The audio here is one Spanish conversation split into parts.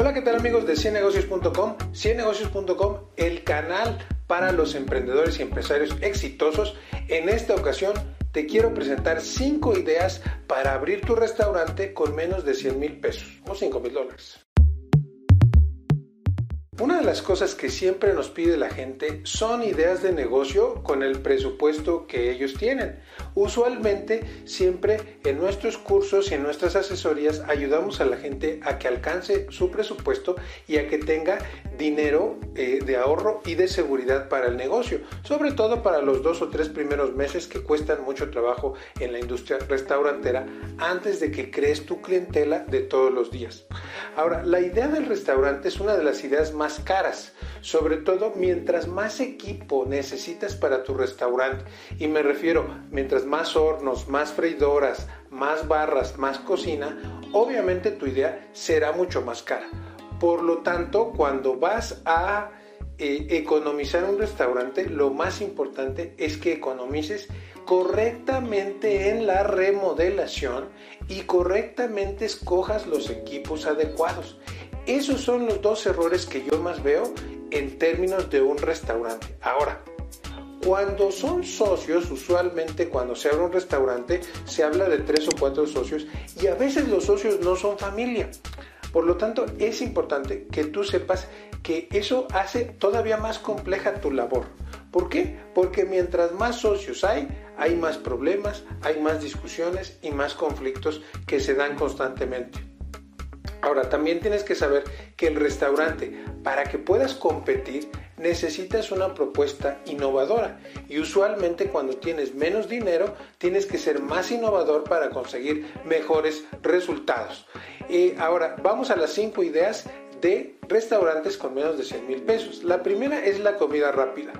Hola, ¿qué tal amigos de ciennegocios.com? Ciennegocios.com, el canal para los emprendedores y empresarios exitosos. En esta ocasión te quiero presentar 5 ideas para abrir tu restaurante con menos de 100 mil pesos o 5 mil dólares. Una de las cosas que siempre nos pide la gente son ideas de negocio con el presupuesto que ellos tienen. Usualmente siempre en nuestros cursos y en nuestras asesorías ayudamos a la gente a que alcance su presupuesto y a que tenga dinero eh, de ahorro y de seguridad para el negocio, sobre todo para los dos o tres primeros meses que cuestan mucho trabajo en la industria restaurantera antes de que crees tu clientela de todos los días. Ahora, la idea del restaurante es una de las ideas más caras, sobre todo mientras más equipo necesitas para tu restaurante. Y me refiero, mientras más hornos, más freidoras, más barras, más cocina, obviamente tu idea será mucho más cara. Por lo tanto, cuando vas a eh, economizar un restaurante, lo más importante es que economices correctamente en la remodelación y correctamente escojas los equipos adecuados. Esos son los dos errores que yo más veo en términos de un restaurante. Ahora, cuando son socios, usualmente cuando se abre un restaurante, se habla de tres o cuatro socios y a veces los socios no son familia. Por lo tanto, es importante que tú sepas que eso hace todavía más compleja tu labor. ¿Por qué? Porque mientras más socios hay, hay más problemas, hay más discusiones y más conflictos que se dan constantemente. Ahora, también tienes que saber que el restaurante, para que puedas competir, necesitas una propuesta innovadora. Y usualmente cuando tienes menos dinero, tienes que ser más innovador para conseguir mejores resultados. Eh, ahora, vamos a las cinco ideas de restaurantes con menos de 100 mil pesos. La primera es la comida rápida.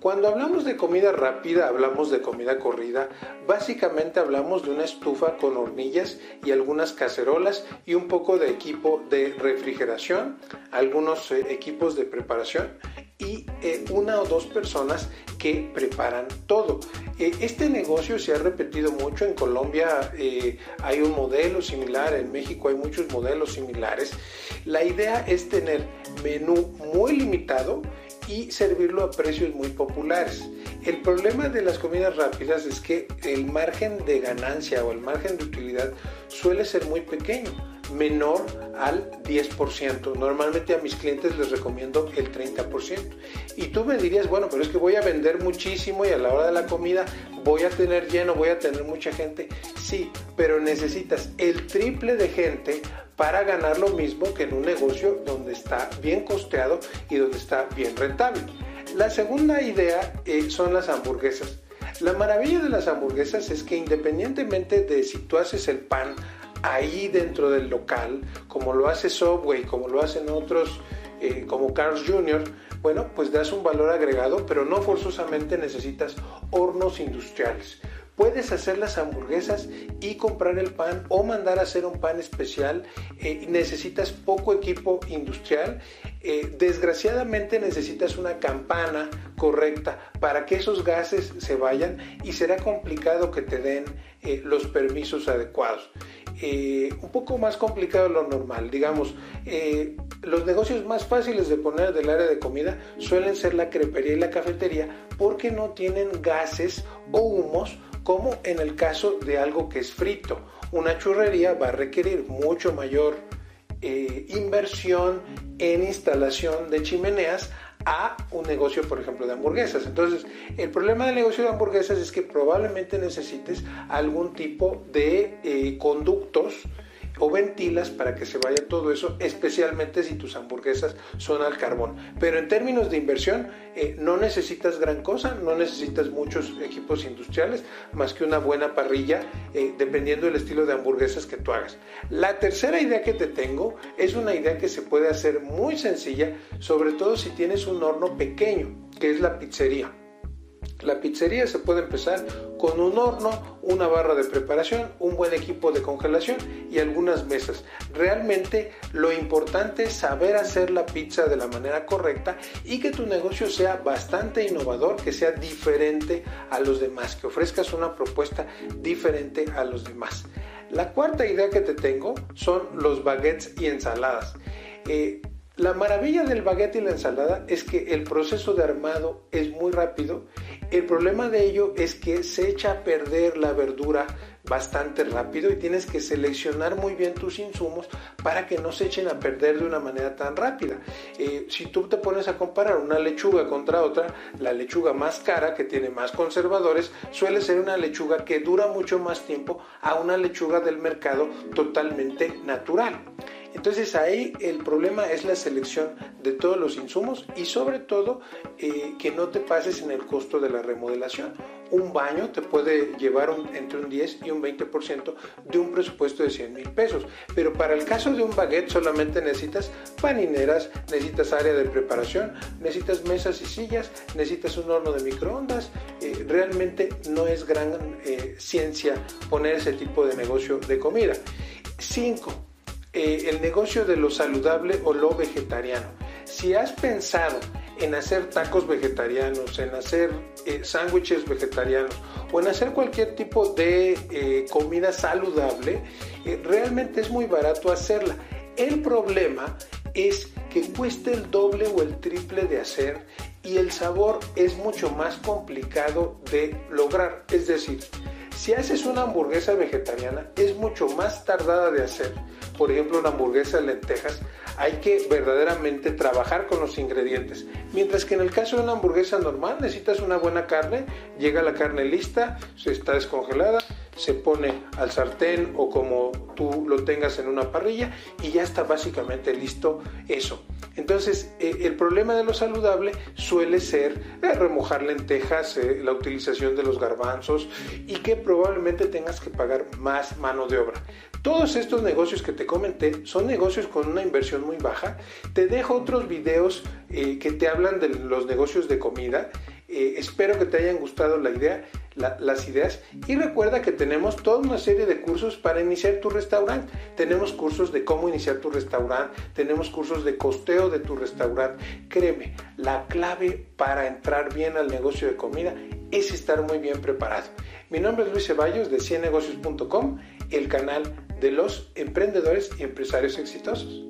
Cuando hablamos de comida rápida, hablamos de comida corrida. Básicamente hablamos de una estufa con hornillas y algunas cacerolas y un poco de equipo de refrigeración, algunos eh, equipos de preparación y eh, una o dos personas que preparan todo. Eh, este negocio se ha repetido mucho. En Colombia hay un modelo similar, en México hay muchos modelos similares. La idea es tener menú muy limitado y servirlo a precios muy populares. El problema de las comidas rápidas es que el margen de ganancia o el margen de utilidad suele ser muy pequeño, menor al 10%. Normalmente a mis clientes les recomiendo el 30%. Y tú me dirías, bueno, pero es que voy a vender muchísimo y a la hora de la comida voy a tener lleno, voy a tener mucha gente. Sí, pero necesitas el triple de gente para ganar lo mismo que en un negocio donde está bien costeado y donde está bien rentable. La segunda idea eh, son las hamburguesas. La maravilla de las hamburguesas es que independientemente de si tú haces el pan ahí dentro del local, como lo hace Subway, como lo hacen otros eh, como Carl's Jr., bueno, pues das un valor agregado, pero no forzosamente necesitas hornos industriales. Puedes hacer las hamburguesas y comprar el pan o mandar a hacer un pan especial. Eh, necesitas poco equipo industrial. Eh, desgraciadamente necesitas una campana correcta para que esos gases se vayan y será complicado que te den los permisos adecuados. Un poco más complicado de lo normal. Digamos, los negocios más fáciles de poner del área de comida suelen ser la crepería y la cafetería porque no tienen gases o humos como en el caso de algo que es frito. Una churrería va a requerir mucho mayor eh, inversión en instalación de chimeneas a un negocio, por ejemplo, de hamburguesas. Entonces, el problema del negocio de hamburguesas es que probablemente necesites algún tipo de eh, conductos o ventilas para que se vaya todo eso, especialmente si tus hamburguesas son al carbón. Pero en términos de inversión, eh, no necesitas gran cosa, no necesitas muchos equipos industriales, más que una buena parrilla, eh, dependiendo del estilo de hamburguesas que tú hagas. La tercera idea que te tengo es una idea que se puede hacer muy sencilla, sobre todo si tienes un horno pequeño, que es la pizzería. La pizzería se puede empezar con un horno, una barra de preparación, un buen equipo de congelación y algunas mesas. Realmente lo importante es saber hacer la pizza de la manera correcta y que tu negocio sea bastante innovador, que sea diferente a los demás, que ofrezcas una propuesta diferente a los demás. La cuarta idea que te tengo son los baguettes y ensaladas. Eh, la maravilla del baguette y la ensalada es que el proceso de armado es muy rápido. El problema de ello es que se echa a perder la verdura bastante rápido y tienes que seleccionar muy bien tus insumos para que no se echen a perder de una manera tan rápida. Eh, si tú te pones a comparar una lechuga contra otra, la lechuga más cara, que tiene más conservadores, suele ser una lechuga que dura mucho más tiempo a una lechuga del mercado totalmente natural. Entonces ahí el problema es la selección de todos los insumos y sobre todo eh, que no te pases en el costo de la remodelación. Un baño te puede llevar entre un 10 y un 20% de un presupuesto de 100 mil pesos. Pero para el caso de un baguette solamente necesitas panineras, necesitas área de preparación, necesitas mesas y sillas, necesitas un horno de microondas. Eh, realmente no es gran eh, ciencia poner ese tipo de negocio de comida. 5 eh, el negocio de lo saludable o lo vegetariano. Si has pensado en hacer tacos vegetarianos, en hacer eh, sándwiches vegetarianos o en hacer cualquier tipo de eh, comida saludable, realmente es muy barato hacerla. El problema es que cuesta el doble o el triple de hacer y el sabor es mucho más complicado de lograr. Es decir, si haces una hamburguesa vegetariana es mucho más tardada de hacer por ejemplo, una hamburguesa de lentejas, hay que verdaderamente trabajar con los ingredientes. Mientras que en el caso de una hamburguesa normal necesitas una buena carne, llega la carne lista, se está descongelada, se pone al sartén o como tú lo tengas en una parrilla y ya está básicamente listo eso. Entonces, eh, el problema de lo saludable suele ser eh, remojar lentejas, eh, la utilización de los garbanzos y que probablemente tengas que pagar más mano de obra. Todos estos negocios que te comenté son negocios con una inversión muy baja. Te dejo otros videos que te hablan de los negocios de comida. Espero que te hayan gustado la idea las ideas. Y recuerda que tenemos toda una serie de cursos para iniciar tu restaurante. Tenemos cursos de cómo iniciar tu restaurante, tenemos cursos de costeo de tu restaurante. Créeme, la clave para entrar bien al negocio de comida es estar muy bien preparado. Mi nombre es Luis Ceballos de ciennegocios.com, el canal de los emprendedores y empresarios exitosos.